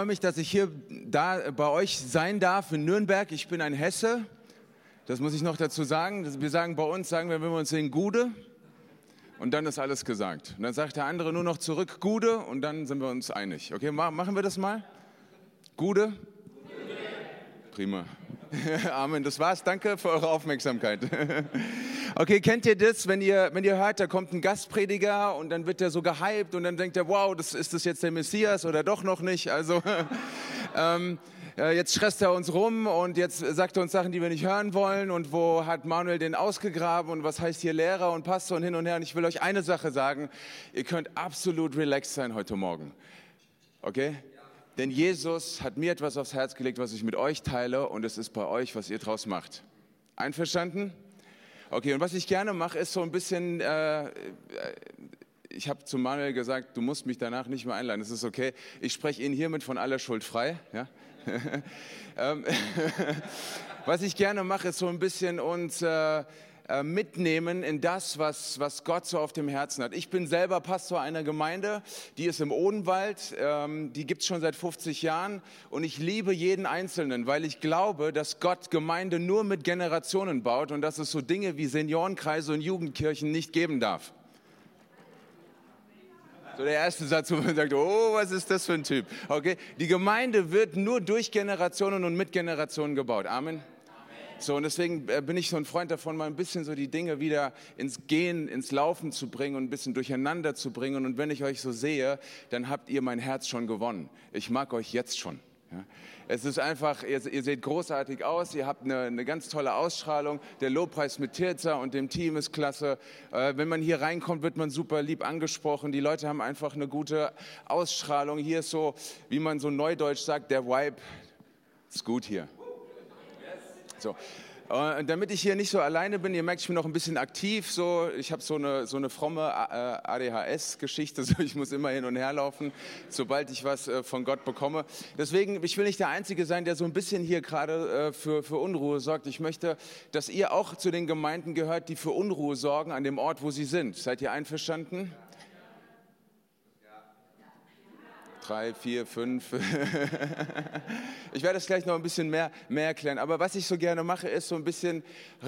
freue mich, dass ich hier da bei euch sein darf in Nürnberg. Ich bin ein Hesse. Das muss ich noch dazu sagen. Wir sagen bei uns, sagen wir, wenn wir uns sehen, Gude. Und dann ist alles gesagt. Und dann sagt der andere nur noch zurück, Gude. Und dann sind wir uns einig. Okay, machen wir das mal? Gude? Prima. Amen. Das war's. Danke für eure Aufmerksamkeit. Okay, kennt ihr das, wenn ihr, wenn ihr hört, da kommt ein Gastprediger und dann wird der so gehypt und dann denkt er, wow, das, ist das jetzt der Messias oder doch noch nicht? Also, ähm, jetzt stresst er uns rum und jetzt sagt er uns Sachen, die wir nicht hören wollen und wo hat Manuel den ausgegraben und was heißt hier Lehrer und Pastor und hin und her. Und ich will euch eine Sache sagen, ihr könnt absolut relaxed sein heute Morgen. Okay? Denn Jesus hat mir etwas aufs Herz gelegt, was ich mit euch teile und es ist bei euch, was ihr draus macht. Einverstanden? Okay, und was ich gerne mache, ist so ein bisschen, äh, äh ich habe zu Manuel gesagt, du musst mich danach nicht mehr einladen, das ist okay. Ich spreche ihn hiermit von aller Schuld frei. Ja? Ähm, was ich gerne mache, ist so ein bisschen uns... Äh, mitnehmen in das, was, was Gott so auf dem Herzen hat. Ich bin selber Pastor einer Gemeinde, die ist im Odenwald, ähm, die gibt es schon seit 50 Jahren und ich liebe jeden Einzelnen, weil ich glaube, dass Gott Gemeinde nur mit Generationen baut und dass es so Dinge wie Seniorenkreise und Jugendkirchen nicht geben darf. So der erste Satz, wo man sagt, oh, was ist das für ein Typ? Okay, die Gemeinde wird nur durch Generationen und mit Generationen gebaut. Amen. So, und deswegen äh, bin ich so ein Freund davon, mal ein bisschen so die Dinge wieder ins Gehen, ins Laufen zu bringen und ein bisschen durcheinander zu bringen. Und wenn ich euch so sehe, dann habt ihr mein Herz schon gewonnen. Ich mag euch jetzt schon. Ja. Es ist einfach, ihr, ihr, seht großartig aus, ihr habt eine, eine, ganz tolle Ausstrahlung. Der Lobpreis mit Tirza und dem Team ist klasse. Äh, wenn man hier reinkommt, wird man super lieb angesprochen. Die Leute haben einfach eine gute Ausstrahlung. Hier ist so, wie man so neudeutsch sagt, der Vibe ist gut hier. So. Und damit ich hier nicht so alleine bin, ihr merkt, ich bin noch ein bisschen aktiv. So. Ich habe so eine, so eine fromme äh, ADHS-Geschichte. So. Ich muss immer hin und her laufen, sobald ich was äh, von Gott bekomme. Deswegen, ich will nicht der Einzige sein, der so ein bisschen hier gerade äh, für, für Unruhe sorgt. Ich möchte, dass ihr auch zu den Gemeinden gehört, die für Unruhe sorgen an dem Ort, wo sie sind. Seid ihr einverstanden? Drei, vier, fünf. ich werde es gleich noch ein bisschen mehr, mehr erklären. Aber was ich so gerne mache, ist so ein bisschen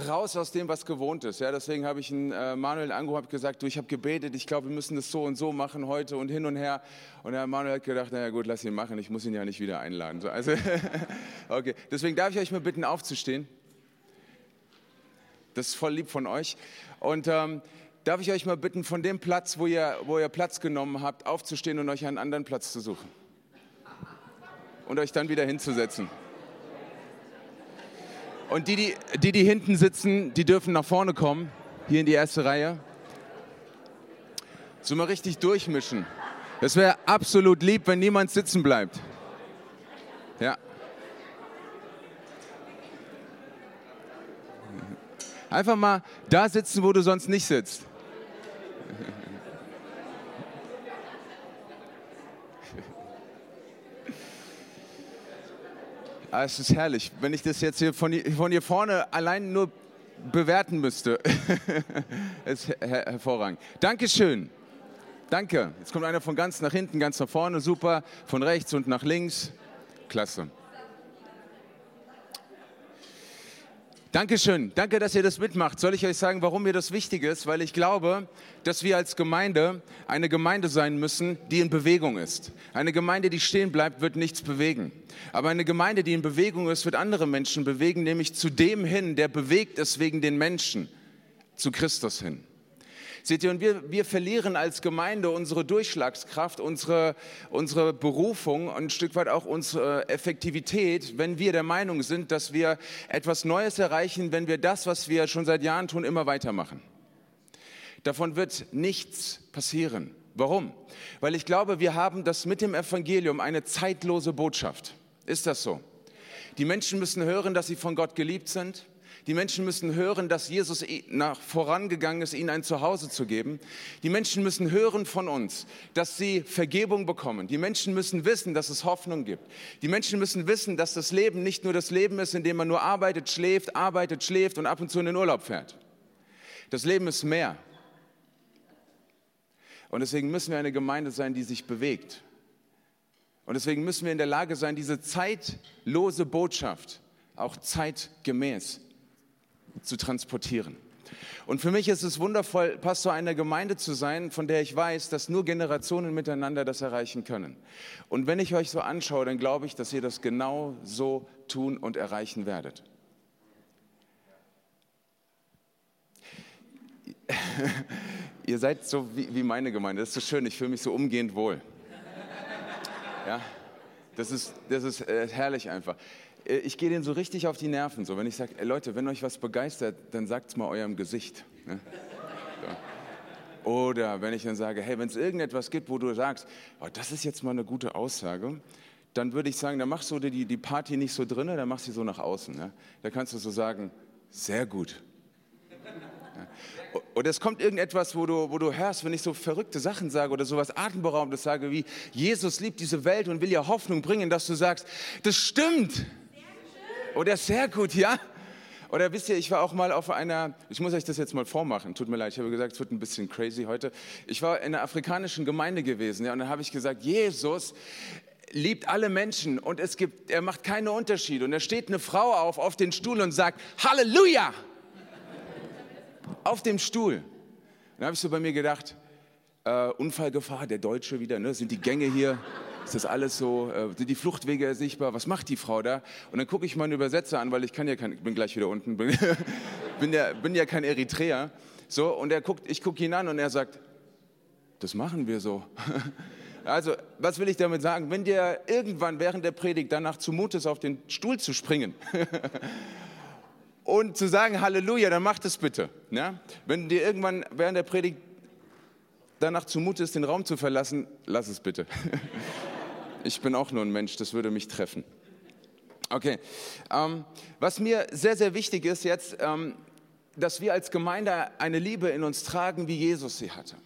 raus aus dem, was gewohnt ist. Ja, deswegen habe ich einen, äh, Manuel angerufen, habe gesagt, du, ich habe gebetet, ich glaube, wir müssen das so und so machen heute und hin und her. Und der Manuel hat gedacht, naja gut, lass ihn machen, ich muss ihn ja nicht wieder einladen. So, also, okay, deswegen darf ich euch mal bitten, aufzustehen. Das ist voll lieb von euch. Und ähm, darf ich euch mal bitten, von dem Platz, wo ihr, wo ihr Platz genommen habt, aufzustehen und euch einen anderen Platz zu suchen. Und euch dann wieder hinzusetzen. Und die, die, die, die hinten sitzen, die dürfen nach vorne kommen, hier in die erste Reihe. So mal richtig durchmischen. Das wäre absolut lieb, wenn niemand sitzen bleibt. Ja. Einfach mal da sitzen, wo du sonst nicht sitzt. Ah, es ist herrlich. Wenn ich das jetzt hier von, von hier vorne allein nur bewerten müsste, ist her hervorragend. Dankeschön. Danke. Jetzt kommt einer von ganz nach hinten, ganz nach vorne. Super. Von rechts und nach links. Klasse. Dankeschön. Danke, dass ihr das mitmacht. Soll ich euch sagen, warum mir das wichtig ist? Weil ich glaube, dass wir als Gemeinde eine Gemeinde sein müssen, die in Bewegung ist. Eine Gemeinde, die stehen bleibt, wird nichts bewegen. Aber eine Gemeinde, die in Bewegung ist, wird andere Menschen bewegen, nämlich zu dem hin, der bewegt ist wegen den Menschen, zu Christus hin. Seht ihr, und wir, wir verlieren als Gemeinde unsere Durchschlagskraft, unsere, unsere Berufung und ein Stück weit auch unsere Effektivität, wenn wir der Meinung sind, dass wir etwas Neues erreichen, wenn wir das, was wir schon seit Jahren tun, immer weitermachen. Davon wird nichts passieren. Warum? Weil ich glaube, wir haben das mit dem Evangelium eine zeitlose Botschaft. Ist das so? Die Menschen müssen hören, dass sie von Gott geliebt sind. Die Menschen müssen hören, dass Jesus nach vorangegangen ist, ihnen ein Zuhause zu geben. Die Menschen müssen hören von uns, dass sie Vergebung bekommen. Die Menschen müssen wissen, dass es Hoffnung gibt. Die Menschen müssen wissen, dass das Leben nicht nur das Leben ist, in dem man nur arbeitet, schläft, arbeitet, schläft und ab und zu in den Urlaub fährt. Das Leben ist mehr. Und deswegen müssen wir eine Gemeinde sein, die sich bewegt. Und deswegen müssen wir in der Lage sein, diese zeitlose Botschaft auch zeitgemäß zu transportieren. Und für mich ist es wundervoll, Pastor einer Gemeinde zu sein, von der ich weiß, dass nur Generationen miteinander das erreichen können. Und wenn ich euch so anschaue, dann glaube ich, dass ihr das genau so tun und erreichen werdet. ihr seid so wie, wie meine Gemeinde, das ist so schön, ich fühle mich so umgehend wohl. Ja, das ist, das ist äh, herrlich einfach. Äh, ich gehe denen so richtig auf die Nerven. So, wenn ich sage, Leute, wenn euch was begeistert, dann sagt es mal eurem Gesicht. Ne? So. Oder wenn ich dann sage, hey, wenn es irgendetwas gibt, wo du sagst, oh, das ist jetzt mal eine gute Aussage, dann würde ich sagen, dann machst du die, die Party nicht so drinnen, dann machst du sie so nach außen. Ne? Da kannst du so sagen, sehr gut. Oder es kommt irgendetwas, wo du, wo du hörst, wenn ich so verrückte Sachen sage oder sowas Atemberaubendes sage, wie Jesus liebt diese Welt und will ihr Hoffnung bringen, dass du sagst, das stimmt. Oder sehr gut, ja? Oder wisst ihr, ich war auch mal auf einer, ich muss euch das jetzt mal vormachen, tut mir leid, ich habe gesagt, es wird ein bisschen crazy heute. Ich war in einer afrikanischen Gemeinde gewesen, ja, und dann habe ich gesagt, Jesus liebt alle Menschen und es gibt, er macht keine Unterschiede. Und da steht eine Frau auf, auf den Stuhl und sagt, Halleluja! auf dem Stuhl. Dann habe ich so bei mir gedacht, äh, Unfallgefahr, der Deutsche wieder, ne? sind die Gänge hier ist das alles so, äh, sind die Fluchtwege sichtbar? Was macht die Frau da? Und dann gucke ich meinen Übersetzer an, weil ich kann ja kein, bin gleich wieder unten, bin, bin, ja, bin ja kein Eritreer. So, und er guckt, ich gucke ihn an und er sagt, das machen wir so. Also, was will ich damit sagen? Wenn dir irgendwann während der Predigt danach zumut ist, auf den Stuhl zu springen und zu sagen Halleluja, dann mach das bitte. Ja? Wenn dir irgendwann während der Predigt danach zumut ist, den Raum zu verlassen, lass es bitte. Ich bin auch nur ein Mensch, das würde mich treffen. Okay, ähm, was mir sehr, sehr wichtig ist jetzt, ähm, dass wir als Gemeinde eine Liebe in uns tragen, wie Jesus sie hatte.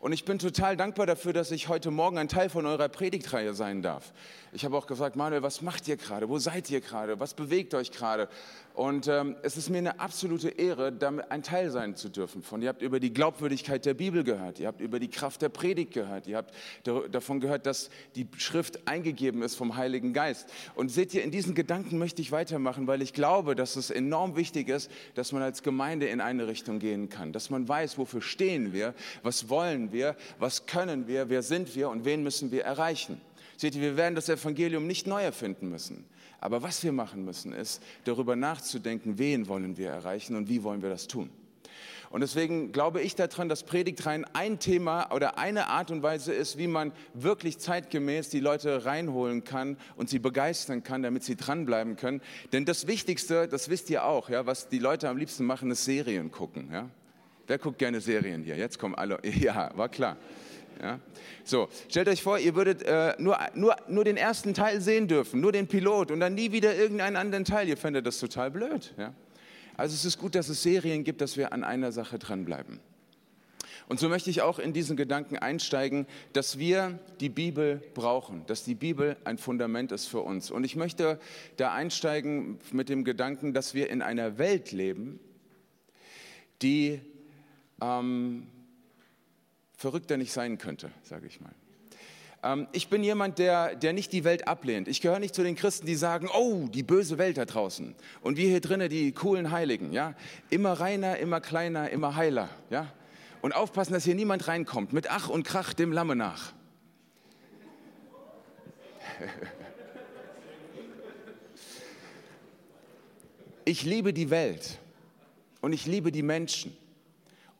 Und ich bin total dankbar dafür, dass ich heute Morgen ein Teil von eurer Predigtreihe sein darf. Ich habe auch gesagt, Manuel, was macht ihr gerade? Wo seid ihr gerade? Was bewegt euch gerade? Und ähm, es ist mir eine absolute Ehre, damit ein Teil sein zu dürfen. Von ihr habt über die Glaubwürdigkeit der Bibel gehört, ihr habt über die Kraft der Predigt gehört, ihr habt davon gehört, dass die Schrift eingegeben ist vom Heiligen Geist. Und seht ihr, in diesen Gedanken möchte ich weitermachen, weil ich glaube, dass es enorm wichtig ist, dass man als Gemeinde in eine Richtung gehen kann, dass man weiß, wofür stehen wir, was wollen wir, was können wir, wer sind wir und wen müssen wir erreichen. Seht ihr, wir werden das Evangelium nicht neu erfinden müssen. Aber was wir machen müssen, ist darüber nachzudenken, wen wollen wir erreichen und wie wollen wir das tun. Und deswegen glaube ich daran, dass Predigtreihen ein Thema oder eine Art und Weise ist, wie man wirklich zeitgemäß die Leute reinholen kann und sie begeistern kann, damit sie dranbleiben können. Denn das Wichtigste, das wisst ihr auch, ja, was die Leute am liebsten machen, ist Serien gucken. Ja? Wer guckt gerne Serien hier? Jetzt kommen alle. Ja, war klar. Ja? So, stellt euch vor, ihr würdet äh, nur, nur, nur den ersten Teil sehen dürfen, nur den Pilot und dann nie wieder irgendeinen anderen Teil. Ihr fändet das total blöd. Ja? Also es ist gut, dass es Serien gibt, dass wir an einer Sache dranbleiben. Und so möchte ich auch in diesen Gedanken einsteigen, dass wir die Bibel brauchen, dass die Bibel ein Fundament ist für uns. Und ich möchte da einsteigen mit dem Gedanken, dass wir in einer Welt leben, die ähm, verrückter nicht sein könnte, sage ich mal. Ähm, ich bin jemand, der, der nicht die Welt ablehnt. Ich gehöre nicht zu den Christen, die sagen, oh, die böse Welt da draußen. Und wir hier drinnen, die coolen Heiligen. Ja? Immer reiner, immer kleiner, immer heiler. Ja? Und aufpassen, dass hier niemand reinkommt. Mit Ach und Krach dem Lamme nach. Ich liebe die Welt und ich liebe die Menschen.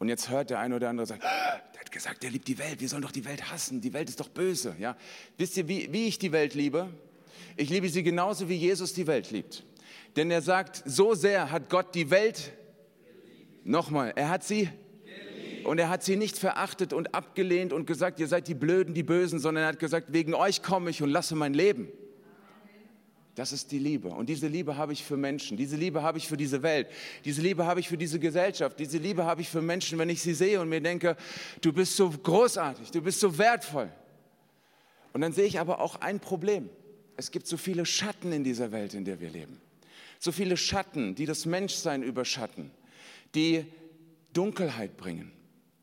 Und jetzt hört der eine oder andere sagen, ah, der hat gesagt, der liebt die Welt, wir sollen doch die Welt hassen, die Welt ist doch böse. Ja? Wisst ihr, wie, wie ich die Welt liebe? Ich liebe sie genauso, wie Jesus die Welt liebt. Denn er sagt, so sehr hat Gott die Welt, nochmal, er hat sie und er hat sie nicht verachtet und abgelehnt und gesagt, ihr seid die Blöden, die Bösen, sondern er hat gesagt, wegen euch komme ich und lasse mein Leben. Das ist die Liebe. Und diese Liebe habe ich für Menschen. Diese Liebe habe ich für diese Welt. Diese Liebe habe ich für diese Gesellschaft. Diese Liebe habe ich für Menschen, wenn ich sie sehe und mir denke, du bist so großartig, du bist so wertvoll. Und dann sehe ich aber auch ein Problem. Es gibt so viele Schatten in dieser Welt, in der wir leben. So viele Schatten, die das Menschsein überschatten, die Dunkelheit bringen.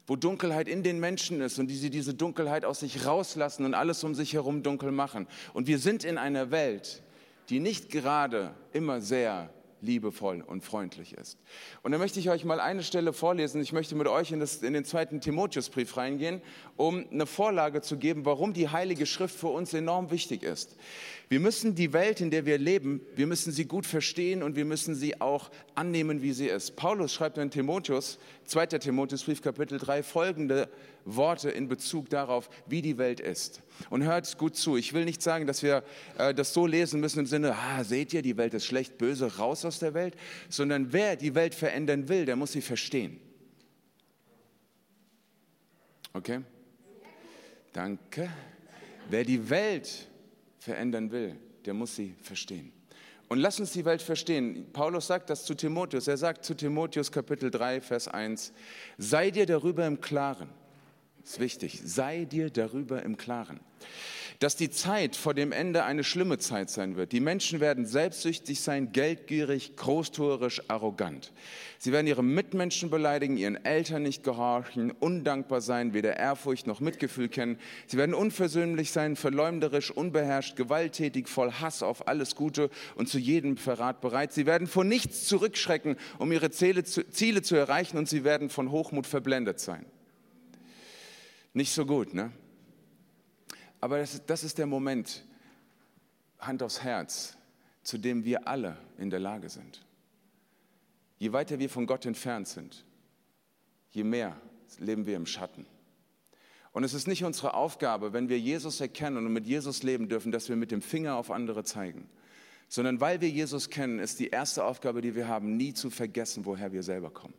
wo Dunkelheit in den Menschen ist und die sie diese Dunkelheit aus sich rauslassen und alles um sich herum dunkel machen. Und wir sind in einer Welt, die nicht gerade immer sehr liebevoll und freundlich ist. Und da möchte ich euch mal eine Stelle vorlesen. Ich möchte mit euch in, das, in den zweiten Timotheusbrief reingehen, um eine Vorlage zu geben, warum die Heilige Schrift für uns enorm wichtig ist. Wir müssen die Welt, in der wir leben, wir müssen sie gut verstehen und wir müssen sie auch annehmen, wie sie ist. Paulus schreibt in Timotheus, 2. Timotheusbrief, Kapitel 3, folgende Worte in Bezug darauf, wie die Welt ist. Und hört gut zu. Ich will nicht sagen, dass wir äh, das so lesen müssen im Sinne, ah, seht ihr, die Welt ist schlecht, böse, raus aus der Welt, sondern wer die Welt verändern will, der muss sie verstehen. Okay? Danke. Wer die Welt verändern will, der muss sie verstehen. Und lass uns die Welt verstehen. Paulus sagt das zu Timotheus. Er sagt zu Timotheus Kapitel 3, Vers 1, sei dir darüber im Klaren ist wichtig. Sei dir darüber im Klaren, dass die Zeit vor dem Ende eine schlimme Zeit sein wird. Die Menschen werden selbstsüchtig sein, geldgierig, großtuerisch, arrogant. Sie werden ihre Mitmenschen beleidigen, ihren Eltern nicht gehorchen, undankbar sein, weder Ehrfurcht noch Mitgefühl kennen. Sie werden unversöhnlich sein, verleumderisch, unbeherrscht, gewalttätig, voll Hass auf alles Gute und zu jedem Verrat bereit. Sie werden vor nichts zurückschrecken, um ihre Ziele zu erreichen und sie werden von Hochmut verblendet sein. Nicht so gut, ne? Aber das, das ist der Moment, Hand aufs Herz, zu dem wir alle in der Lage sind. Je weiter wir von Gott entfernt sind, je mehr leben wir im Schatten. Und es ist nicht unsere Aufgabe, wenn wir Jesus erkennen und mit Jesus leben dürfen, dass wir mit dem Finger auf andere zeigen, sondern weil wir Jesus kennen, ist die erste Aufgabe, die wir haben, nie zu vergessen, woher wir selber kommen.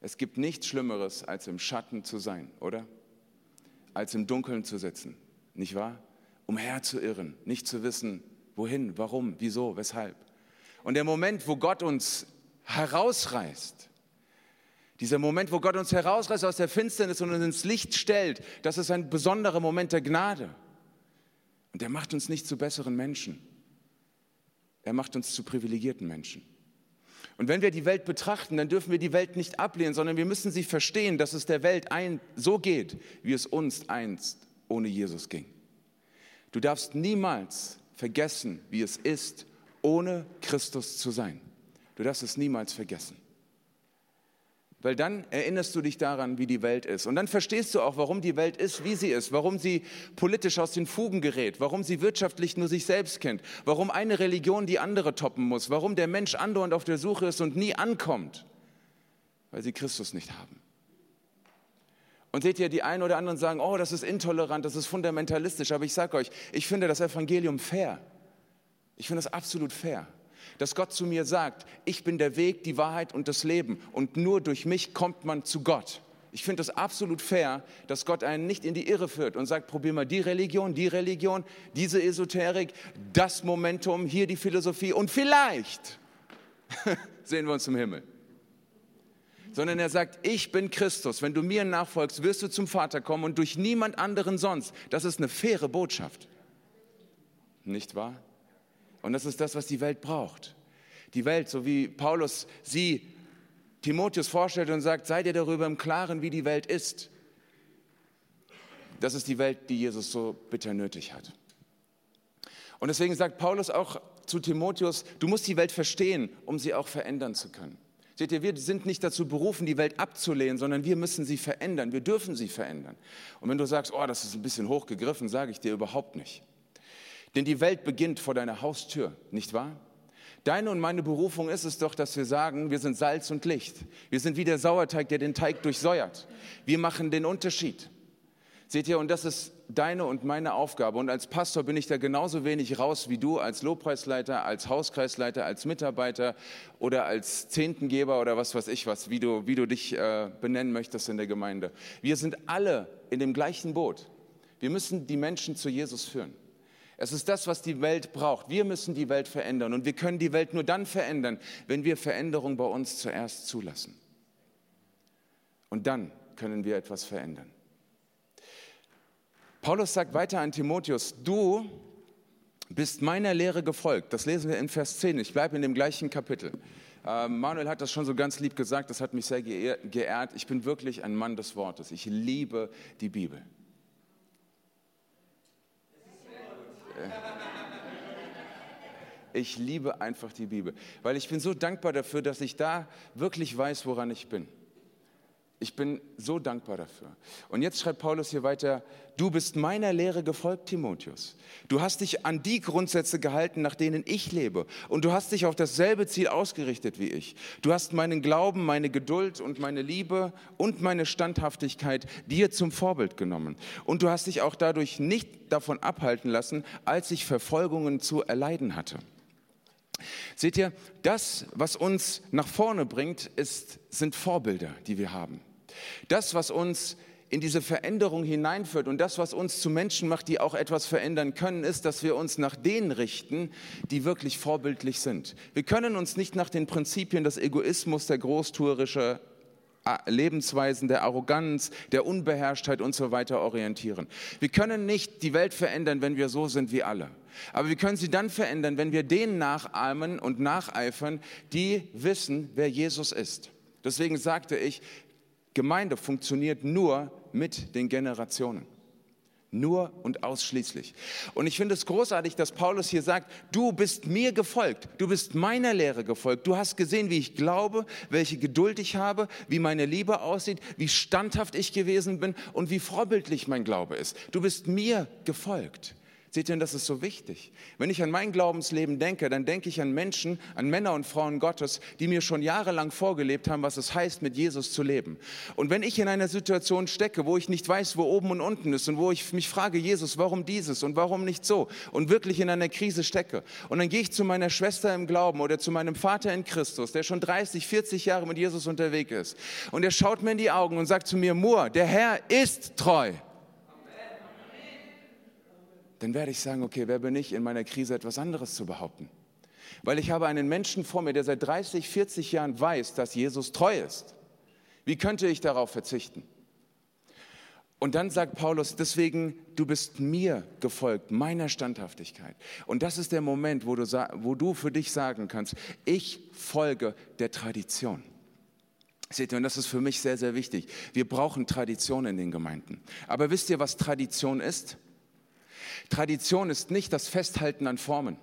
Es gibt nichts Schlimmeres, als im Schatten zu sein, oder? Als im Dunkeln zu sitzen, nicht wahr? Umherzuirren, nicht zu wissen, wohin, warum, wieso, weshalb. Und der Moment, wo Gott uns herausreißt, dieser Moment, wo Gott uns herausreißt aus der Finsternis und uns ins Licht stellt, das ist ein besonderer Moment der Gnade. Und der macht uns nicht zu besseren Menschen. Er macht uns zu privilegierten Menschen. Und wenn wir die Welt betrachten, dann dürfen wir die Welt nicht ablehnen, sondern wir müssen sie verstehen, dass es der Welt ein, so geht, wie es uns einst ohne Jesus ging. Du darfst niemals vergessen, wie es ist, ohne Christus zu sein. Du darfst es niemals vergessen. Weil dann erinnerst du dich daran, wie die Welt ist. Und dann verstehst du auch, warum die Welt ist, wie sie ist, warum sie politisch aus den Fugen gerät, warum sie wirtschaftlich nur sich selbst kennt, warum eine Religion die andere toppen muss, warum der Mensch andauernd auf der Suche ist und nie ankommt, weil sie Christus nicht haben. Und seht ihr, die einen oder anderen sagen, oh, das ist intolerant, das ist fundamentalistisch, aber ich sage euch, ich finde das Evangelium fair. Ich finde das absolut fair dass Gott zu mir sagt, ich bin der Weg, die Wahrheit und das Leben und nur durch mich kommt man zu Gott. Ich finde es absolut fair, dass Gott einen nicht in die Irre führt und sagt, probier mal die Religion, die Religion, diese Esoterik, das Momentum, hier die Philosophie und vielleicht sehen wir uns im Himmel. Sondern er sagt, ich bin Christus. Wenn du mir nachfolgst, wirst du zum Vater kommen und durch niemand anderen sonst. Das ist eine faire Botschaft. Nicht wahr? Und das ist das, was die Welt braucht. Die Welt, so wie Paulus sie Timotheus vorstellt und sagt, sei dir darüber im Klaren, wie die Welt ist. Das ist die Welt, die Jesus so bitter nötig hat. Und deswegen sagt Paulus auch zu Timotheus, du musst die Welt verstehen, um sie auch verändern zu können. Seht ihr, wir sind nicht dazu berufen, die Welt abzulehnen, sondern wir müssen sie verändern. Wir dürfen sie verändern. Und wenn du sagst, oh, das ist ein bisschen hochgegriffen, sage ich dir überhaupt nicht. Denn die Welt beginnt vor deiner Haustür, nicht wahr? Deine und meine Berufung ist es doch, dass wir sagen, wir sind Salz und Licht. Wir sind wie der Sauerteig, der den Teig durchsäuert. Wir machen den Unterschied. Seht ihr, und das ist deine und meine Aufgabe. Und als Pastor bin ich da genauso wenig raus wie du als Lobpreisleiter, als Hauskreisleiter, als Mitarbeiter oder als Zehntengeber oder was weiß ich was, wie du, wie du dich äh, benennen möchtest in der Gemeinde. Wir sind alle in dem gleichen Boot. Wir müssen die Menschen zu Jesus führen. Es ist das, was die Welt braucht. Wir müssen die Welt verändern. Und wir können die Welt nur dann verändern, wenn wir Veränderung bei uns zuerst zulassen. Und dann können wir etwas verändern. Paulus sagt weiter an Timotheus, du bist meiner Lehre gefolgt. Das lesen wir in Vers 10. Ich bleibe in dem gleichen Kapitel. Äh, Manuel hat das schon so ganz lieb gesagt, das hat mich sehr geehrt. Ich bin wirklich ein Mann des Wortes. Ich liebe die Bibel. Ich liebe einfach die Bibel, weil ich bin so dankbar dafür, dass ich da wirklich weiß, woran ich bin. Ich bin so dankbar dafür. Und jetzt schreibt Paulus hier weiter, du bist meiner Lehre gefolgt, Timotheus. Du hast dich an die Grundsätze gehalten, nach denen ich lebe. Und du hast dich auf dasselbe Ziel ausgerichtet wie ich. Du hast meinen Glauben, meine Geduld und meine Liebe und meine Standhaftigkeit dir zum Vorbild genommen. Und du hast dich auch dadurch nicht davon abhalten lassen, als ich Verfolgungen zu erleiden hatte. Seht ihr, das, was uns nach vorne bringt, ist, sind Vorbilder, die wir haben. Das, was uns in diese Veränderung hineinführt und das, was uns zu Menschen macht, die auch etwas verändern können, ist, dass wir uns nach denen richten, die wirklich vorbildlich sind. Wir können uns nicht nach den Prinzipien des Egoismus, der großtuerische Lebensweisen, der Arroganz, der Unbeherrschtheit und so weiter orientieren. Wir können nicht die Welt verändern, wenn wir so sind wie alle. Aber wir können sie dann verändern, wenn wir denen nachahmen und nacheifern, die wissen, wer Jesus ist. Deswegen sagte ich, Gemeinde funktioniert nur mit den Generationen. Nur und ausschließlich. Und ich finde es großartig, dass Paulus hier sagt, du bist mir gefolgt, du bist meiner Lehre gefolgt, du hast gesehen, wie ich glaube, welche Geduld ich habe, wie meine Liebe aussieht, wie standhaft ich gewesen bin und wie vorbildlich mein Glaube ist. Du bist mir gefolgt. Seht ihr, das ist so wichtig. Wenn ich an mein Glaubensleben denke, dann denke ich an Menschen, an Männer und Frauen Gottes, die mir schon jahrelang vorgelebt haben, was es heißt, mit Jesus zu leben. Und wenn ich in einer Situation stecke, wo ich nicht weiß, wo oben und unten ist und wo ich mich frage, Jesus, warum dieses und warum nicht so und wirklich in einer Krise stecke, und dann gehe ich zu meiner Schwester im Glauben oder zu meinem Vater in Christus, der schon 30, 40 Jahre mit Jesus unterwegs ist, und er schaut mir in die Augen und sagt zu mir, Mur, der Herr ist treu dann werde ich sagen, okay, wer bin ich in meiner Krise etwas anderes zu behaupten? Weil ich habe einen Menschen vor mir, der seit 30, 40 Jahren weiß, dass Jesus treu ist. Wie könnte ich darauf verzichten? Und dann sagt Paulus, deswegen, du bist mir gefolgt, meiner Standhaftigkeit. Und das ist der Moment, wo du, wo du für dich sagen kannst, ich folge der Tradition. Seht ihr, und das ist für mich sehr, sehr wichtig. Wir brauchen Tradition in den Gemeinden. Aber wisst ihr, was Tradition ist? Tradition ist nicht das Festhalten an Formen,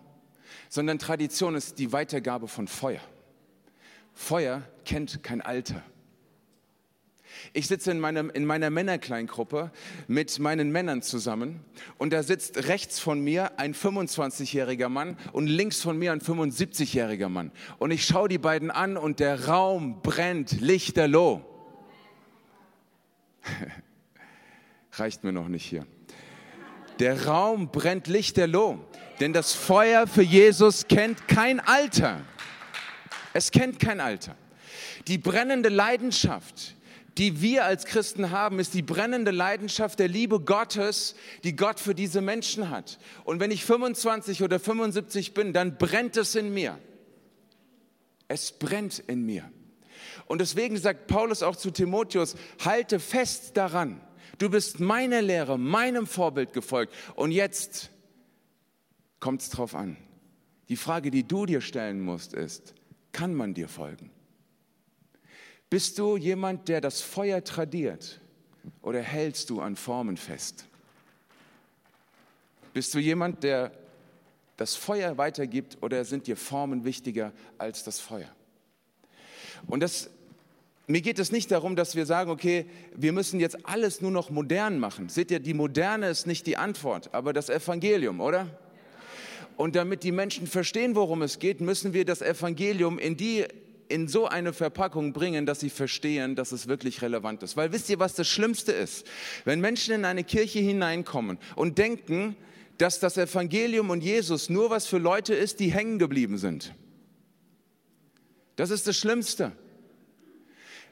sondern Tradition ist die Weitergabe von Feuer. Feuer kennt kein Alter. Ich sitze in, meinem, in meiner Männerkleingruppe mit meinen Männern zusammen und da sitzt rechts von mir ein 25-jähriger Mann und links von mir ein 75-jähriger Mann. Und ich schaue die beiden an und der Raum brennt lichterloh. Reicht mir noch nicht hier. Der Raum brennt lichterloh, denn das Feuer für Jesus kennt kein Alter. Es kennt kein Alter. Die brennende Leidenschaft, die wir als Christen haben, ist die brennende Leidenschaft der Liebe Gottes, die Gott für diese Menschen hat. Und wenn ich 25 oder 75 bin, dann brennt es in mir. Es brennt in mir. Und deswegen sagt Paulus auch zu Timotheus, halte fest daran. Du bist meiner Lehre, meinem Vorbild gefolgt. Und jetzt kommt es drauf an. Die Frage, die du dir stellen musst, ist, kann man dir folgen? Bist du jemand, der das Feuer tradiert oder hältst du an Formen fest? Bist du jemand, der das Feuer weitergibt oder sind dir Formen wichtiger als das Feuer? Und das mir geht es nicht darum, dass wir sagen, okay, wir müssen jetzt alles nur noch modern machen. Seht ihr, die Moderne ist nicht die Antwort, aber das Evangelium, oder? Und damit die Menschen verstehen, worum es geht, müssen wir das Evangelium in die in so eine Verpackung bringen, dass sie verstehen, dass es wirklich relevant ist. Weil wisst ihr, was das Schlimmste ist? Wenn Menschen in eine Kirche hineinkommen und denken, dass das Evangelium und Jesus nur was für Leute ist, die hängen geblieben sind. Das ist das Schlimmste.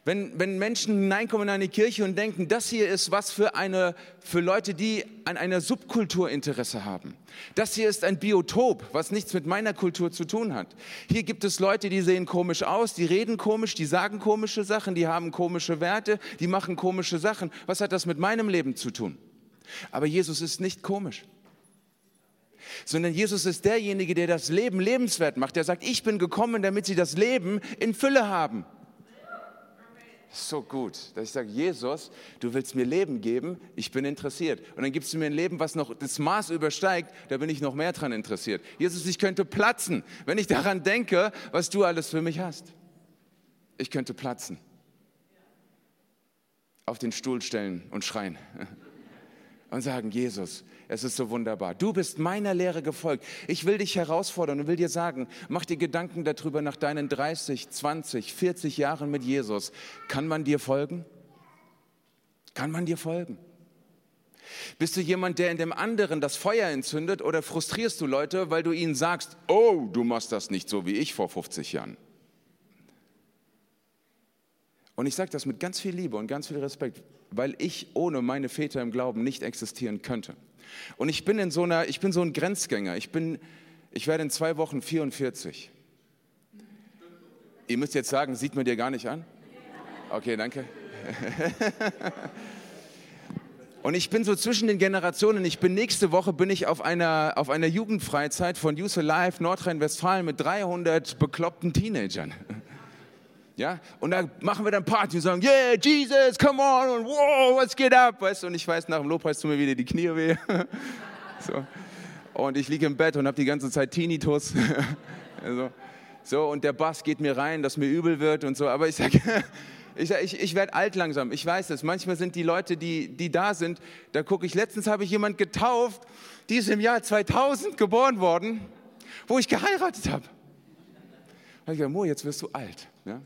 Wenn, wenn Menschen hineinkommen in eine Kirche und denken, das hier ist was für, eine, für Leute, die an einer Subkultur Interesse haben. Das hier ist ein Biotop, was nichts mit meiner Kultur zu tun hat. Hier gibt es Leute, die sehen komisch aus, die reden komisch, die sagen komische Sachen, die haben komische Werte, die machen komische Sachen. Was hat das mit meinem Leben zu tun? Aber Jesus ist nicht komisch. sondern Jesus ist derjenige, der das Leben lebenswert macht. Der sagt, ich bin gekommen, damit sie das Leben in Fülle haben. So gut, dass ich sage, Jesus, du willst mir Leben geben, ich bin interessiert. Und dann gibst du mir ein Leben, was noch das Maß übersteigt, da bin ich noch mehr dran interessiert. Jesus, ich könnte platzen, wenn ich daran denke, was du alles für mich hast. Ich könnte platzen. Auf den Stuhl stellen und schreien. Und sagen, Jesus, es ist so wunderbar. Du bist meiner Lehre gefolgt. Ich will dich herausfordern und will dir sagen, mach dir Gedanken darüber nach deinen 30, 20, 40 Jahren mit Jesus. Kann man dir folgen? Kann man dir folgen? Bist du jemand, der in dem anderen das Feuer entzündet oder frustrierst du Leute, weil du ihnen sagst, oh, du machst das nicht so wie ich vor 50 Jahren? Und ich sage das mit ganz viel Liebe und ganz viel Respekt, weil ich ohne meine Väter im Glauben nicht existieren könnte. Und ich bin in so einer, ich bin so ein Grenzgänger. Ich bin, ich werde in zwei Wochen 44. Ihr müsst jetzt sagen, sieht man dir gar nicht an? Okay, danke. Und ich bin so zwischen den Generationen. Ich bin nächste Woche bin ich auf einer, auf einer Jugendfreizeit von Youth Alive Nordrhein-Westfalen mit 300 bekloppten Teenagern. Ja, und da machen wir dann Party und sagen, yeah, Jesus, come on, und wow, was geht ab, weißt du, und ich weiß, nach dem Lobpreis tun mir wieder die Knie weh. so. Und ich liege im Bett und habe die ganze Zeit Tinnitus. also, so, und der Bass geht mir rein, dass mir übel wird und so, aber ich sage, ich, ich, ich werde alt langsam, ich weiß es. Manchmal sind die Leute, die, die da sind, da gucke ich, letztens habe ich jemand getauft, die ist im Jahr 2000 geboren worden, wo ich geheiratet habe. Da ich gesagt, Mo, jetzt wirst du alt. Ja?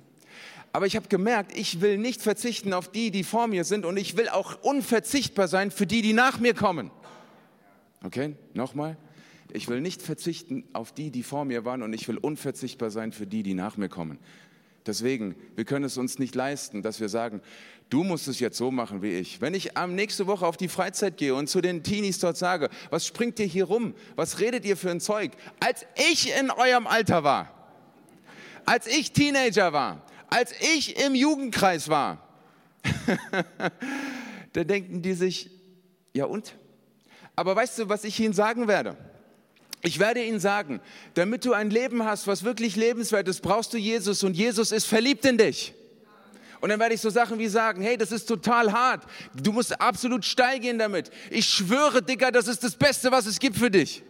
Aber ich habe gemerkt, ich will nicht verzichten auf die, die vor mir sind und ich will auch unverzichtbar sein für die, die nach mir kommen. Okay, nochmal. Ich will nicht verzichten auf die, die vor mir waren und ich will unverzichtbar sein für die, die nach mir kommen. Deswegen, wir können es uns nicht leisten, dass wir sagen, du musst es jetzt so machen wie ich. Wenn ich am nächste Woche auf die Freizeit gehe und zu den Teenies dort sage, was springt ihr hier rum? Was redet ihr für ein Zeug? Als ich in eurem Alter war, als ich Teenager war, als ich im Jugendkreis war, da denken die sich, ja und? Aber weißt du, was ich ihnen sagen werde? Ich werde ihnen sagen, damit du ein Leben hast, was wirklich lebenswert ist, brauchst du Jesus und Jesus ist verliebt in dich. Und dann werde ich so Sachen wie sagen, hey, das ist total hart. Du musst absolut steil gehen damit. Ich schwöre, Dicker, das ist das Beste, was es gibt für dich.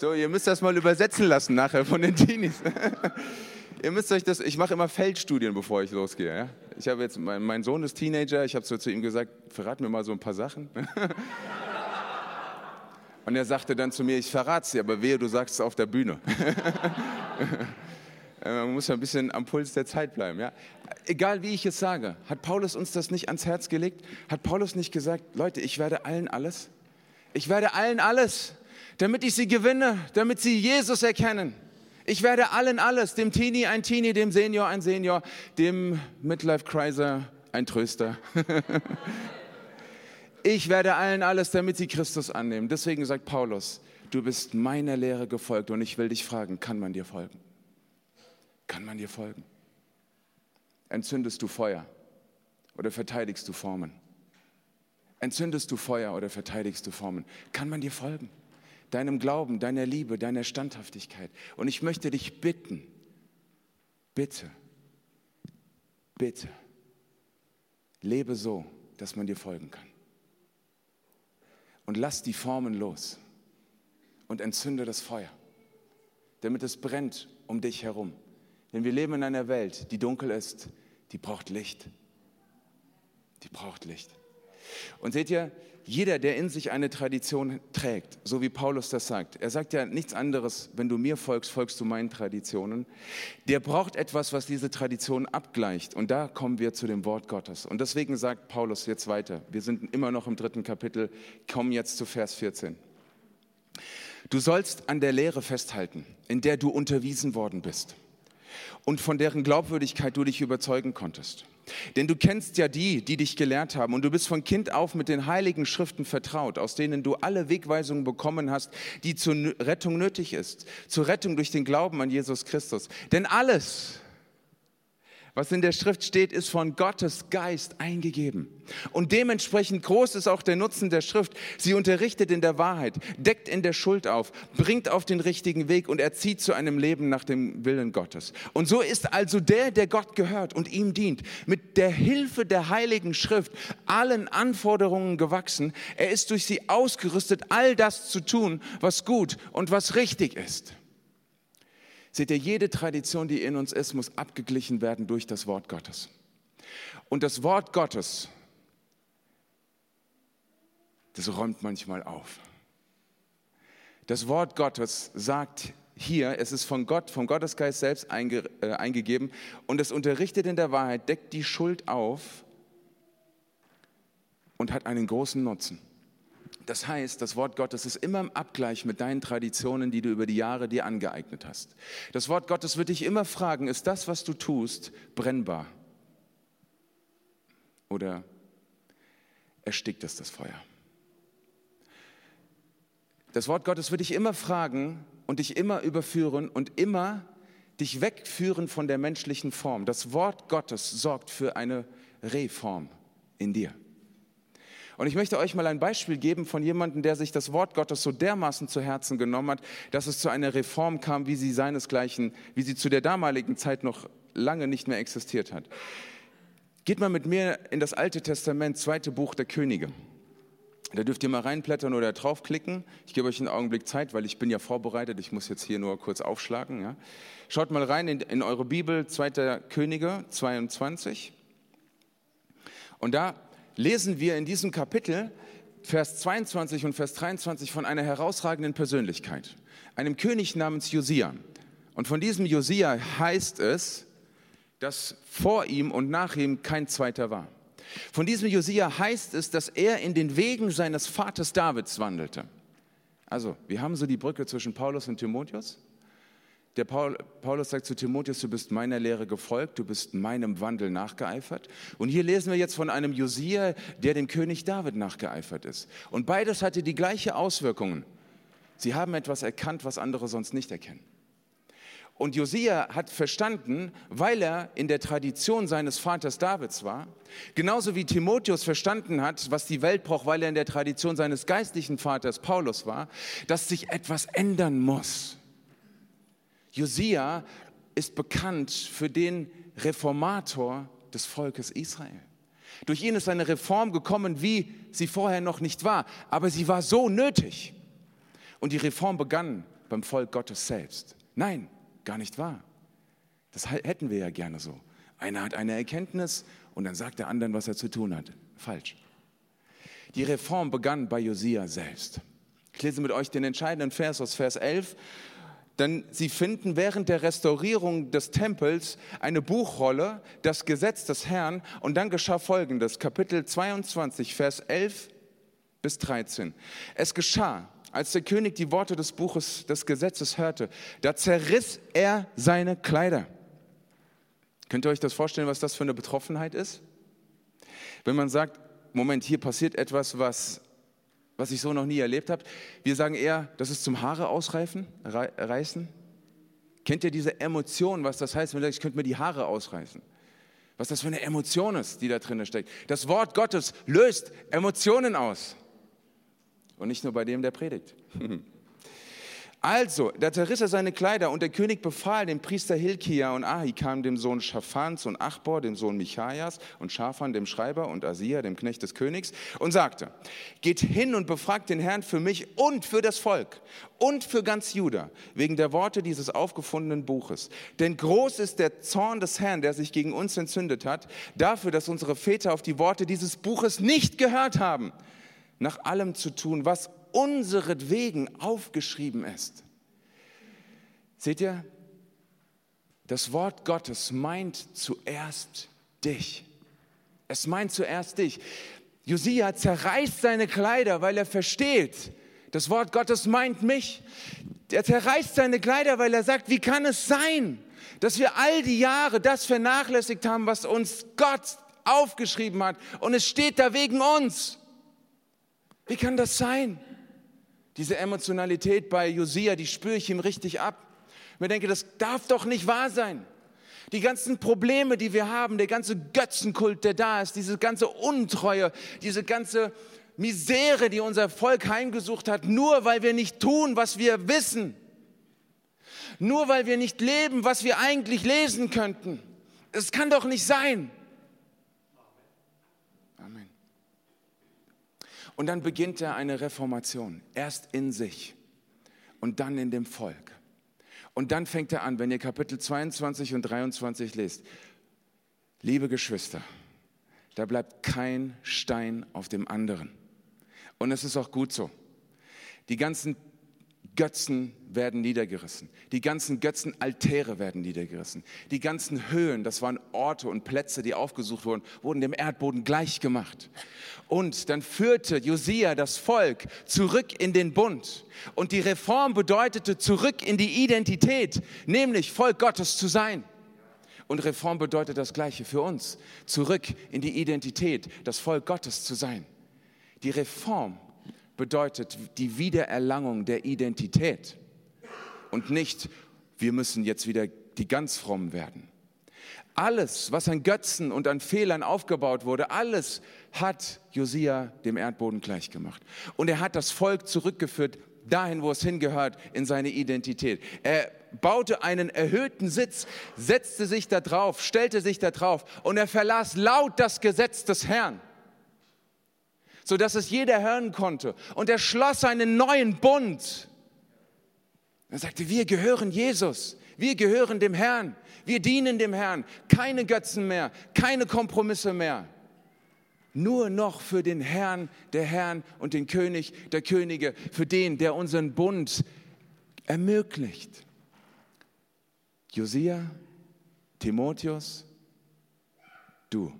So, ihr müsst das mal übersetzen lassen nachher von den Teenies. ihr müsst euch das, ich mache immer Feldstudien, bevor ich losgehe. Ja? Ich habe jetzt, mein, mein, Sohn ist Teenager, ich habe so zu ihm gesagt, verrat mir mal so ein paar Sachen. Und er sagte dann zu mir, ich verrate sie, aber wehe, du sagst es auf der Bühne. Man muss ja ein bisschen am Puls der Zeit bleiben. Ja? Egal wie ich es sage, hat Paulus uns das nicht ans Herz gelegt? Hat Paulus nicht gesagt, Leute, ich werde allen alles? Ich werde allen alles damit ich sie gewinne, damit sie Jesus erkennen. Ich werde allen alles, dem Teenie ein Teenie, dem Senior ein Senior, dem Midlife Criser ein Tröster. ich werde allen alles, damit sie Christus annehmen. Deswegen sagt Paulus, du bist meiner Lehre gefolgt und ich will dich fragen, kann man dir folgen? Kann man dir folgen? Entzündest du Feuer oder verteidigst du Formen? Entzündest du Feuer oder verteidigst du Formen? Kann man dir folgen? Deinem Glauben, deiner Liebe, deiner Standhaftigkeit. Und ich möchte dich bitten, bitte, bitte, lebe so, dass man dir folgen kann. Und lass die Formen los und entzünde das Feuer, damit es brennt um dich herum. Denn wir leben in einer Welt, die dunkel ist, die braucht Licht. Die braucht Licht. Und seht ihr, jeder, der in sich eine Tradition trägt, so wie Paulus das sagt, er sagt ja nichts anderes, wenn du mir folgst, folgst du meinen Traditionen, der braucht etwas, was diese Tradition abgleicht. Und da kommen wir zu dem Wort Gottes. Und deswegen sagt Paulus jetzt weiter, wir sind immer noch im dritten Kapitel, kommen jetzt zu Vers 14. Du sollst an der Lehre festhalten, in der du unterwiesen worden bist und von deren Glaubwürdigkeit du dich überzeugen konntest. Denn du kennst ja die, die dich gelehrt haben, und du bist von Kind auf mit den heiligen Schriften vertraut, aus denen du alle Wegweisungen bekommen hast, die zur Rettung nötig ist, zur Rettung durch den Glauben an Jesus Christus. Denn alles, was in der Schrift steht, ist von Gottes Geist eingegeben. Und dementsprechend groß ist auch der Nutzen der Schrift. Sie unterrichtet in der Wahrheit, deckt in der Schuld auf, bringt auf den richtigen Weg und erzieht zu einem Leben nach dem Willen Gottes. Und so ist also der, der Gott gehört und ihm dient, mit der Hilfe der Heiligen Schrift allen Anforderungen gewachsen. Er ist durch sie ausgerüstet, all das zu tun, was gut und was richtig ist. Seht ihr, jede Tradition, die in uns ist, muss abgeglichen werden durch das Wort Gottes. Und das Wort Gottes, das räumt manchmal auf. Das Wort Gottes sagt hier, es ist von Gott, vom Gottesgeist selbst einge, äh, eingegeben und es unterrichtet in der Wahrheit, deckt die Schuld auf und hat einen großen Nutzen. Das heißt, das Wort Gottes ist immer im Abgleich mit deinen Traditionen, die du über die Jahre dir angeeignet hast. Das Wort Gottes wird dich immer fragen, ist das, was du tust, brennbar? Oder erstickt es das Feuer? Das Wort Gottes wird dich immer fragen und dich immer überführen und immer dich wegführen von der menschlichen Form. Das Wort Gottes sorgt für eine Reform in dir. Und ich möchte euch mal ein Beispiel geben von jemandem, der sich das Wort Gottes so dermaßen zu Herzen genommen hat, dass es zu einer Reform kam, wie sie seinesgleichen, wie sie zu der damaligen Zeit noch lange nicht mehr existiert hat. Geht mal mit mir in das Alte Testament, zweite Buch der Könige. Da dürft ihr mal reinblättern oder draufklicken. Ich gebe euch einen Augenblick Zeit, weil ich bin ja vorbereitet. Ich muss jetzt hier nur kurz aufschlagen. Ja. Schaut mal rein in, in eure Bibel, zweiter Könige 22. Und da lesen wir in diesem Kapitel Vers 22 und Vers 23 von einer herausragenden Persönlichkeit, einem König namens Josia. Und von diesem Josia heißt es, dass vor ihm und nach ihm kein zweiter war. Von diesem Josia heißt es, dass er in den Wegen seines Vaters Davids wandelte. Also, wir haben so die Brücke zwischen Paulus und Timotheus. Der Paul, Paulus sagt zu Timotheus, du bist meiner Lehre gefolgt, du bist meinem Wandel nachgeeifert. Und hier lesen wir jetzt von einem Josia, der dem König David nachgeeifert ist. Und beides hatte die gleiche Auswirkungen. Sie haben etwas erkannt, was andere sonst nicht erkennen. Und Josia hat verstanden, weil er in der Tradition seines Vaters Davids war, genauso wie Timotheus verstanden hat, was die Welt braucht, weil er in der Tradition seines geistlichen Vaters Paulus war, dass sich etwas ändern muss. Josia ist bekannt für den Reformator des Volkes Israel. Durch ihn ist eine Reform gekommen, wie sie vorher noch nicht war, aber sie war so nötig. Und die Reform begann beim Volk Gottes selbst. Nein, gar nicht wahr. Das hätten wir ja gerne so. Einer hat eine Erkenntnis und dann sagt der anderen, was er zu tun hat. Falsch. Die Reform begann bei Josia selbst. Ich lese mit euch den entscheidenden Vers aus Vers 11 denn sie finden während der Restaurierung des Tempels eine Buchrolle, das Gesetz des Herrn, und dann geschah Folgendes, Kapitel 22, Vers 11 bis 13. Es geschah, als der König die Worte des Buches des Gesetzes hörte, da zerriss er seine Kleider. Könnt ihr euch das vorstellen, was das für eine Betroffenheit ist? Wenn man sagt, Moment, hier passiert etwas, was was ich so noch nie erlebt habe. Wir sagen eher, das ist zum Haare ausreißen, reißen. Kennt ihr diese Emotion, was das heißt, wenn ihr sagt, ich könnte mir die Haare ausreißen? Was das für eine Emotion ist, die da drin steckt. Das Wort Gottes löst Emotionen aus. Und nicht nur bei dem, der predigt. Also, da zerriss er seine Kleider und der König befahl dem Priester Hilkia und Ahikam, dem Sohn Schaphans und Achbor, dem Sohn Michaias und Schafan, dem Schreiber und Asia, dem Knecht des Königs und sagte, geht hin und befragt den Herrn für mich und für das Volk und für ganz Juda wegen der Worte dieses aufgefundenen Buches. Denn groß ist der Zorn des Herrn, der sich gegen uns entzündet hat, dafür, dass unsere Väter auf die Worte dieses Buches nicht gehört haben, nach allem zu tun, was unseretwegen aufgeschrieben ist. Seht ihr, das Wort Gottes meint zuerst dich. Es meint zuerst dich. Josia zerreißt seine Kleider, weil er versteht, das Wort Gottes meint mich. Er zerreißt seine Kleider, weil er sagt, wie kann es sein, dass wir all die Jahre das vernachlässigt haben, was uns Gott aufgeschrieben hat und es steht da wegen uns. Wie kann das sein? Diese Emotionalität bei Josia, die spüre ich ihm richtig ab. Mir denke, das darf doch nicht wahr sein. Die ganzen Probleme, die wir haben, der ganze Götzenkult, der da ist, diese ganze Untreue, diese ganze Misere, die unser Volk heimgesucht hat, nur weil wir nicht tun, was wir wissen. Nur weil wir nicht leben, was wir eigentlich lesen könnten. Es kann doch nicht sein. Und dann beginnt er eine Reformation, erst in sich und dann in dem Volk. Und dann fängt er an, wenn ihr Kapitel 22 und 23 lest, liebe Geschwister, da bleibt kein Stein auf dem anderen. Und es ist auch gut so. Die ganzen Götzen werden niedergerissen. Die ganzen Götzenaltäre werden niedergerissen. Die ganzen Höhen, das waren Orte und Plätze, die aufgesucht wurden, wurden dem Erdboden gleich gemacht. Und dann führte Josia das Volk zurück in den Bund. Und die Reform bedeutete zurück in die Identität, nämlich Volk Gottes zu sein. Und Reform bedeutet das Gleiche für uns, zurück in die Identität, das Volk Gottes zu sein. Die Reform bedeutet die Wiedererlangung der Identität und nicht, wir müssen jetzt wieder die ganz fromm werden. Alles, was an Götzen und an Fehlern aufgebaut wurde, alles hat Josia dem Erdboden gleichgemacht. Und er hat das Volk zurückgeführt dahin, wo es hingehört, in seine Identität. Er baute einen erhöhten Sitz, setzte sich da drauf, stellte sich da drauf und er verlas laut das Gesetz des Herrn sodass es jeder hören konnte. Und er schloss einen neuen Bund. Er sagte, wir gehören Jesus, wir gehören dem Herrn, wir dienen dem Herrn. Keine Götzen mehr, keine Kompromisse mehr. Nur noch für den Herrn der Herrn und den König der Könige, für den, der unseren Bund ermöglicht. Josia, Timotheus, du.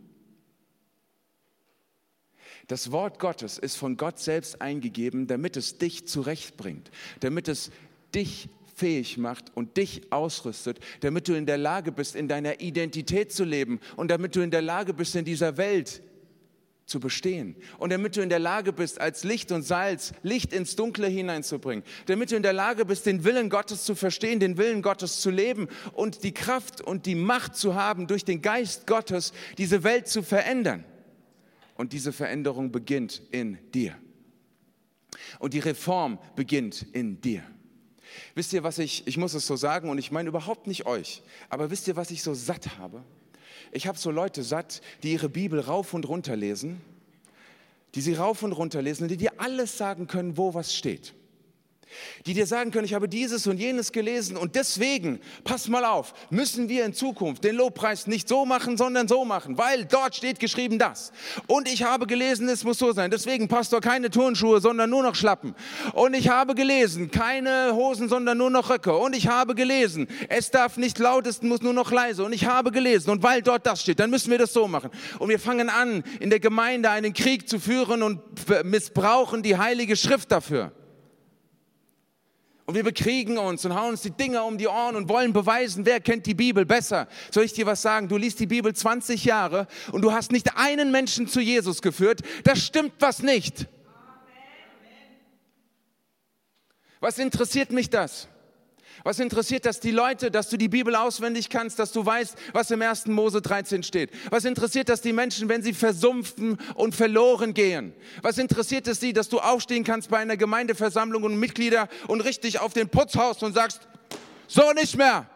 Das Wort Gottes ist von Gott selbst eingegeben, damit es dich zurechtbringt, damit es dich fähig macht und dich ausrüstet, damit du in der Lage bist, in deiner Identität zu leben und damit du in der Lage bist, in dieser Welt zu bestehen und damit du in der Lage bist, als Licht und Salz Licht ins Dunkle hineinzubringen, damit du in der Lage bist, den Willen Gottes zu verstehen, den Willen Gottes zu leben und die Kraft und die Macht zu haben, durch den Geist Gottes diese Welt zu verändern. Und diese Veränderung beginnt in dir. Und die Reform beginnt in dir. Wisst ihr, was ich, ich muss es so sagen und ich meine überhaupt nicht euch, aber wisst ihr, was ich so satt habe? Ich habe so Leute satt, die ihre Bibel rauf und runter lesen, die sie rauf und runter lesen und die dir alles sagen können, wo was steht die dir sagen können, ich habe dieses und jenes gelesen und deswegen, pass mal auf, müssen wir in Zukunft den Lobpreis nicht so machen, sondern so machen, weil dort steht geschrieben das. Und ich habe gelesen, es muss so sein. Deswegen, Pastor, keine Turnschuhe, sondern nur noch Schlappen. Und ich habe gelesen, keine Hosen, sondern nur noch Röcke. Und ich habe gelesen, es darf nicht laut, es muss nur noch leise. Und ich habe gelesen, und weil dort das steht, dann müssen wir das so machen. Und wir fangen an, in der Gemeinde einen Krieg zu führen und missbrauchen die Heilige Schrift dafür. Und wir bekriegen uns und hauen uns die Dinger um die Ohren und wollen beweisen, wer kennt die Bibel besser. Soll ich dir was sagen? Du liest die Bibel 20 Jahre und du hast nicht einen Menschen zu Jesus geführt. Da stimmt was nicht. Was interessiert mich das? Was interessiert das die Leute, dass du die Bibel auswendig kannst, dass du weißt, was im 1. Mose 13 steht? Was interessiert das die Menschen, wenn sie versumpfen und verloren gehen? Was interessiert es sie, dass du aufstehen kannst bei einer Gemeindeversammlung und Mitglieder und richtig auf den Putz haust und sagst, so nicht mehr.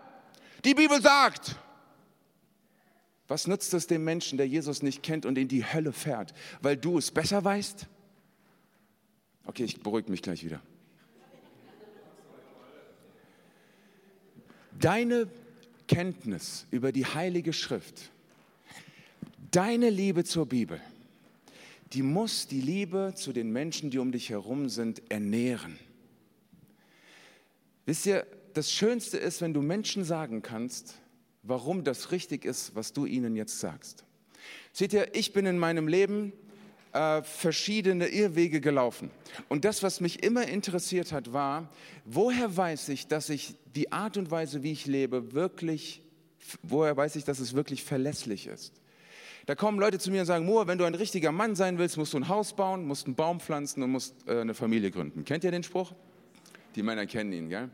Die Bibel sagt. Was nützt es dem Menschen, der Jesus nicht kennt und in die Hölle fährt, weil du es besser weißt? Okay, ich beruhige mich gleich wieder. Deine Kenntnis über die Heilige Schrift, deine Liebe zur Bibel, die muss die Liebe zu den Menschen, die um dich herum sind, ernähren. Wisst ihr, das Schönste ist, wenn du Menschen sagen kannst, warum das richtig ist, was du ihnen jetzt sagst. Seht ihr, ich bin in meinem Leben äh, verschiedene Irrwege gelaufen. Und das, was mich immer interessiert hat, war, woher weiß ich, dass ich die Art und Weise, wie ich lebe, wirklich, woher weiß ich, dass es wirklich verlässlich ist? Da kommen Leute zu mir und sagen, Moa, wenn du ein richtiger Mann sein willst, musst du ein Haus bauen, musst einen Baum pflanzen und musst äh, eine Familie gründen. Kennt ihr den Spruch? Die Männer kennen ihn, gell?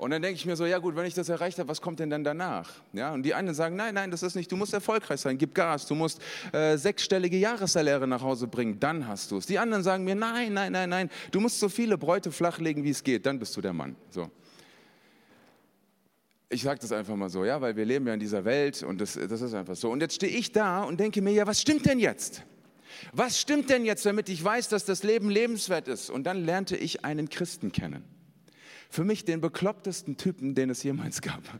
Und dann denke ich mir so, ja gut, wenn ich das erreicht habe, was kommt denn dann danach? Ja, und die einen sagen, nein, nein, das ist nicht, du musst erfolgreich sein, gib Gas, du musst äh, sechsstellige Jahressaläre nach Hause bringen, dann hast du es. Die anderen sagen mir, nein, nein, nein, nein, du musst so viele Bräute flachlegen, wie es geht, dann bist du der Mann. So. Ich sage das einfach mal so, ja, weil wir leben ja in dieser Welt und das, das ist einfach so. Und jetzt stehe ich da und denke mir, ja, was stimmt denn jetzt? Was stimmt denn jetzt, damit ich weiß, dass das Leben lebenswert ist? Und dann lernte ich einen Christen kennen für mich den beklopptesten Typen, den es jemals gab.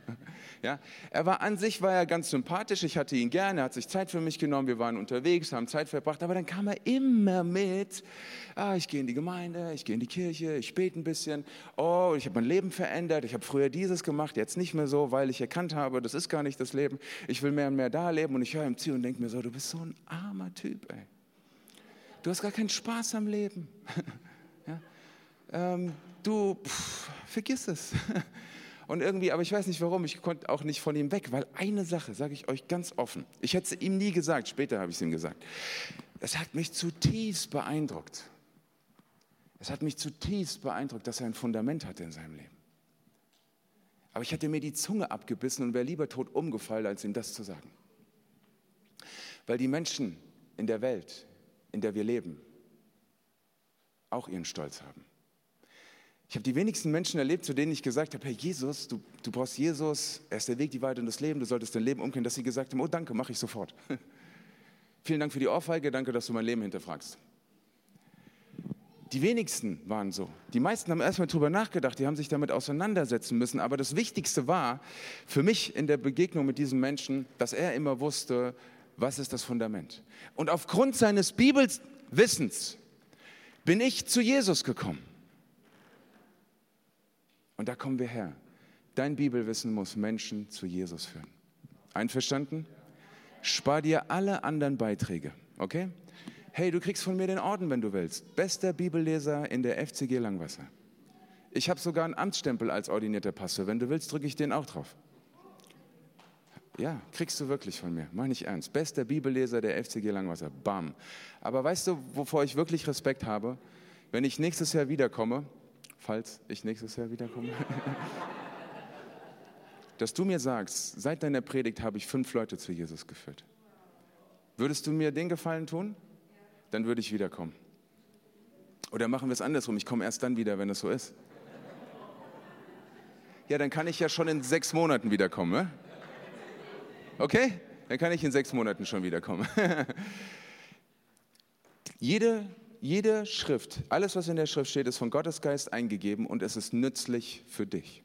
Ja, er war an sich war er ganz sympathisch, ich hatte ihn gerne, er hat sich Zeit für mich genommen, wir waren unterwegs, haben Zeit verbracht, aber dann kam er immer mit, ah, ich gehe in die Gemeinde, ich gehe in die Kirche, ich bete ein bisschen, oh, ich habe mein Leben verändert, ich habe früher dieses gemacht, jetzt nicht mehr so, weil ich erkannt habe, das ist gar nicht das Leben, ich will mehr und mehr da leben. Und ich höre ihm zu und denke mir so, du bist so ein armer Typ, ey. Du hast gar keinen Spaß am Leben. ja? ähm, du, pff, vergiss es. Und irgendwie, aber ich weiß nicht warum, ich konnte auch nicht von ihm weg, weil eine Sache, sage ich euch ganz offen, ich hätte es ihm nie gesagt, später habe ich es ihm gesagt, es hat mich zutiefst beeindruckt. Es hat mich zutiefst beeindruckt, dass er ein Fundament hatte in seinem Leben. Aber ich hätte mir die Zunge abgebissen und wäre lieber tot umgefallen, als ihm das zu sagen. Weil die Menschen in der Welt, in der wir leben, auch ihren Stolz haben. Ich habe die wenigsten Menschen erlebt, zu denen ich gesagt habe, hey Jesus, du, du brauchst Jesus, er ist der Weg, die Wahrheit und das Leben, du solltest dein Leben umkehren, dass sie gesagt haben, oh danke, mache ich sofort. Vielen Dank für die Ohrfeige, danke, dass du mein Leben hinterfragst. Die wenigsten waren so. Die meisten haben erstmal drüber nachgedacht, die haben sich damit auseinandersetzen müssen. Aber das Wichtigste war für mich in der Begegnung mit diesem Menschen, dass er immer wusste, was ist das Fundament. Und aufgrund seines Bibelwissens bin ich zu Jesus gekommen. Und da kommen wir her. Dein Bibelwissen muss Menschen zu Jesus führen. Einverstanden? Spar dir alle anderen Beiträge, okay? Hey, du kriegst von mir den Orden, wenn du willst. Bester Bibelleser in der FCG Langwasser. Ich habe sogar einen Amtsstempel als ordinierter Pastor. Wenn du willst, drücke ich den auch drauf. Ja, kriegst du wirklich von mir. Mach nicht ernst. Bester Bibelleser der FCG Langwasser. Bam. Aber weißt du, wovor ich wirklich Respekt habe? Wenn ich nächstes Jahr wiederkomme falls ich nächstes Jahr wiederkomme, dass du mir sagst, seit deiner Predigt habe ich fünf Leute zu Jesus geführt. Würdest du mir den Gefallen tun? Dann würde ich wiederkommen. Oder machen wir es andersrum, ich komme erst dann wieder, wenn es so ist. Ja, dann kann ich ja schon in sechs Monaten wiederkommen. Ne? Okay? Dann kann ich in sechs Monaten schon wiederkommen. Jede jede Schrift, alles, was in der Schrift steht, ist von Gottes Geist eingegeben und es ist nützlich für dich.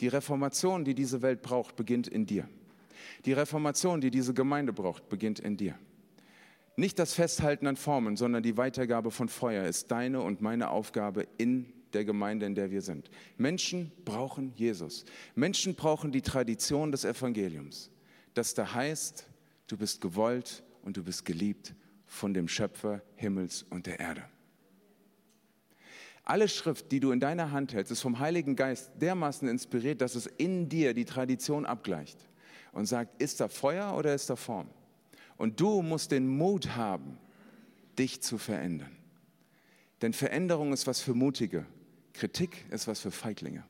Die Reformation, die diese Welt braucht, beginnt in dir. Die Reformation, die diese Gemeinde braucht, beginnt in dir. Nicht das Festhalten an Formen, sondern die Weitergabe von Feuer ist deine und meine Aufgabe in der Gemeinde, in der wir sind. Menschen brauchen Jesus. Menschen brauchen die Tradition des Evangeliums, das da heißt, du bist gewollt und du bist geliebt von dem Schöpfer Himmels und der Erde. Alle Schrift, die du in deiner Hand hältst, ist vom Heiligen Geist dermaßen inspiriert, dass es in dir die Tradition abgleicht und sagt, ist da Feuer oder ist da Form? Und du musst den Mut haben, dich zu verändern. Denn Veränderung ist was für Mutige, Kritik ist was für Feiglinge.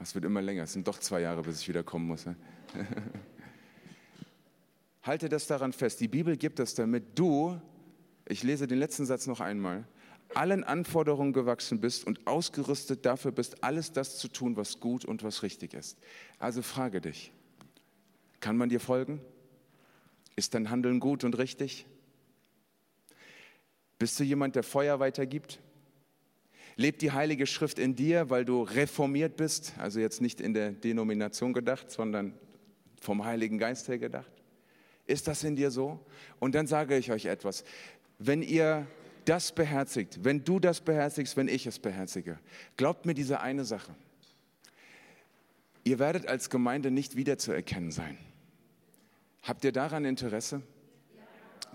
Es wird immer länger, es sind doch zwei Jahre, bis ich wieder kommen muss. Ne? Halte das daran fest. Die Bibel gibt es, damit du, ich lese den letzten Satz noch einmal, allen Anforderungen gewachsen bist und ausgerüstet dafür bist, alles das zu tun, was gut und was richtig ist. Also frage dich, kann man dir folgen? Ist dein Handeln gut und richtig? Bist du jemand, der Feuer weitergibt? Lebt die Heilige Schrift in dir, weil du reformiert bist? Also jetzt nicht in der Denomination gedacht, sondern vom Heiligen Geist her gedacht? Ist das in dir so? Und dann sage ich euch etwas. Wenn ihr das beherzigt, wenn du das beherzigst, wenn ich es beherzige, glaubt mir diese eine Sache. Ihr werdet als Gemeinde nicht wiederzuerkennen sein. Habt ihr daran Interesse?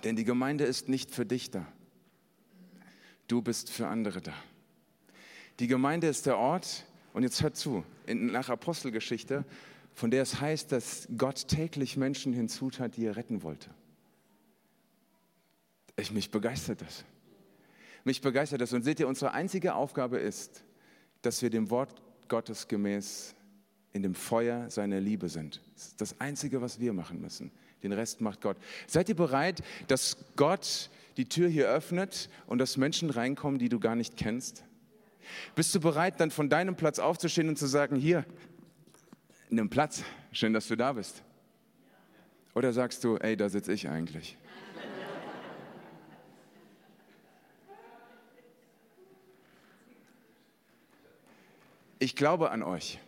Denn die Gemeinde ist nicht für dich da. Du bist für andere da. Die Gemeinde ist der Ort, und jetzt hört zu, in, nach Apostelgeschichte von der es heißt, dass Gott täglich Menschen hinzutat, die er retten wollte. Ich mich begeistert das. Mich begeistert das. Und seht ihr, unsere einzige Aufgabe ist, dass wir dem Wort Gottes gemäß in dem Feuer seiner Liebe sind. Das ist das Einzige, was wir machen müssen. Den Rest macht Gott. Seid ihr bereit, dass Gott die Tür hier öffnet und dass Menschen reinkommen, die du gar nicht kennst? Bist du bereit, dann von deinem Platz aufzustehen und zu sagen, hier, nimm Platz, schön, dass du da bist? Oder sagst du, ey, da sitze ich eigentlich? Ich glaube an euch,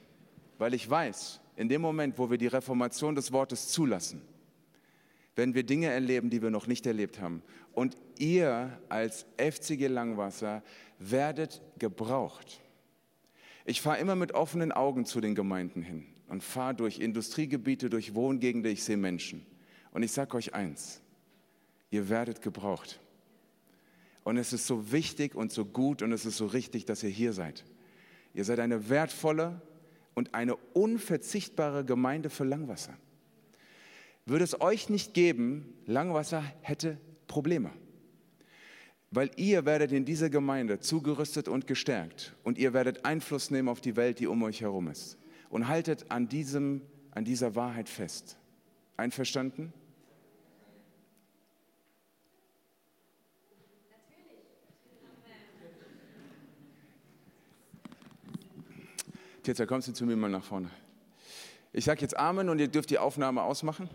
weil ich weiß, in dem Moment, wo wir die Reformation des Wortes zulassen, werden wir Dinge erleben, die wir noch nicht erlebt haben. Und ihr als FCG Langwasser werdet gebraucht. Ich fahre immer mit offenen Augen zu den Gemeinden hin und fahre durch Industriegebiete, durch Wohngegenden, ich sehe Menschen. Und ich sage euch eins, ihr werdet gebraucht. Und es ist so wichtig und so gut und es ist so richtig, dass ihr hier seid. Ihr seid eine wertvolle und eine unverzichtbare Gemeinde für Langwasser. Würde es euch nicht geben, Langwasser hätte Probleme. Weil ihr werdet in dieser Gemeinde zugerüstet und gestärkt und ihr werdet Einfluss nehmen auf die Welt, die um euch herum ist. Und haltet an, diesem, an dieser Wahrheit fest. Einverstanden? Titzer, kommst du zu mir mal nach vorne? Ich sage jetzt Amen und ihr dürft die Aufnahme ausmachen.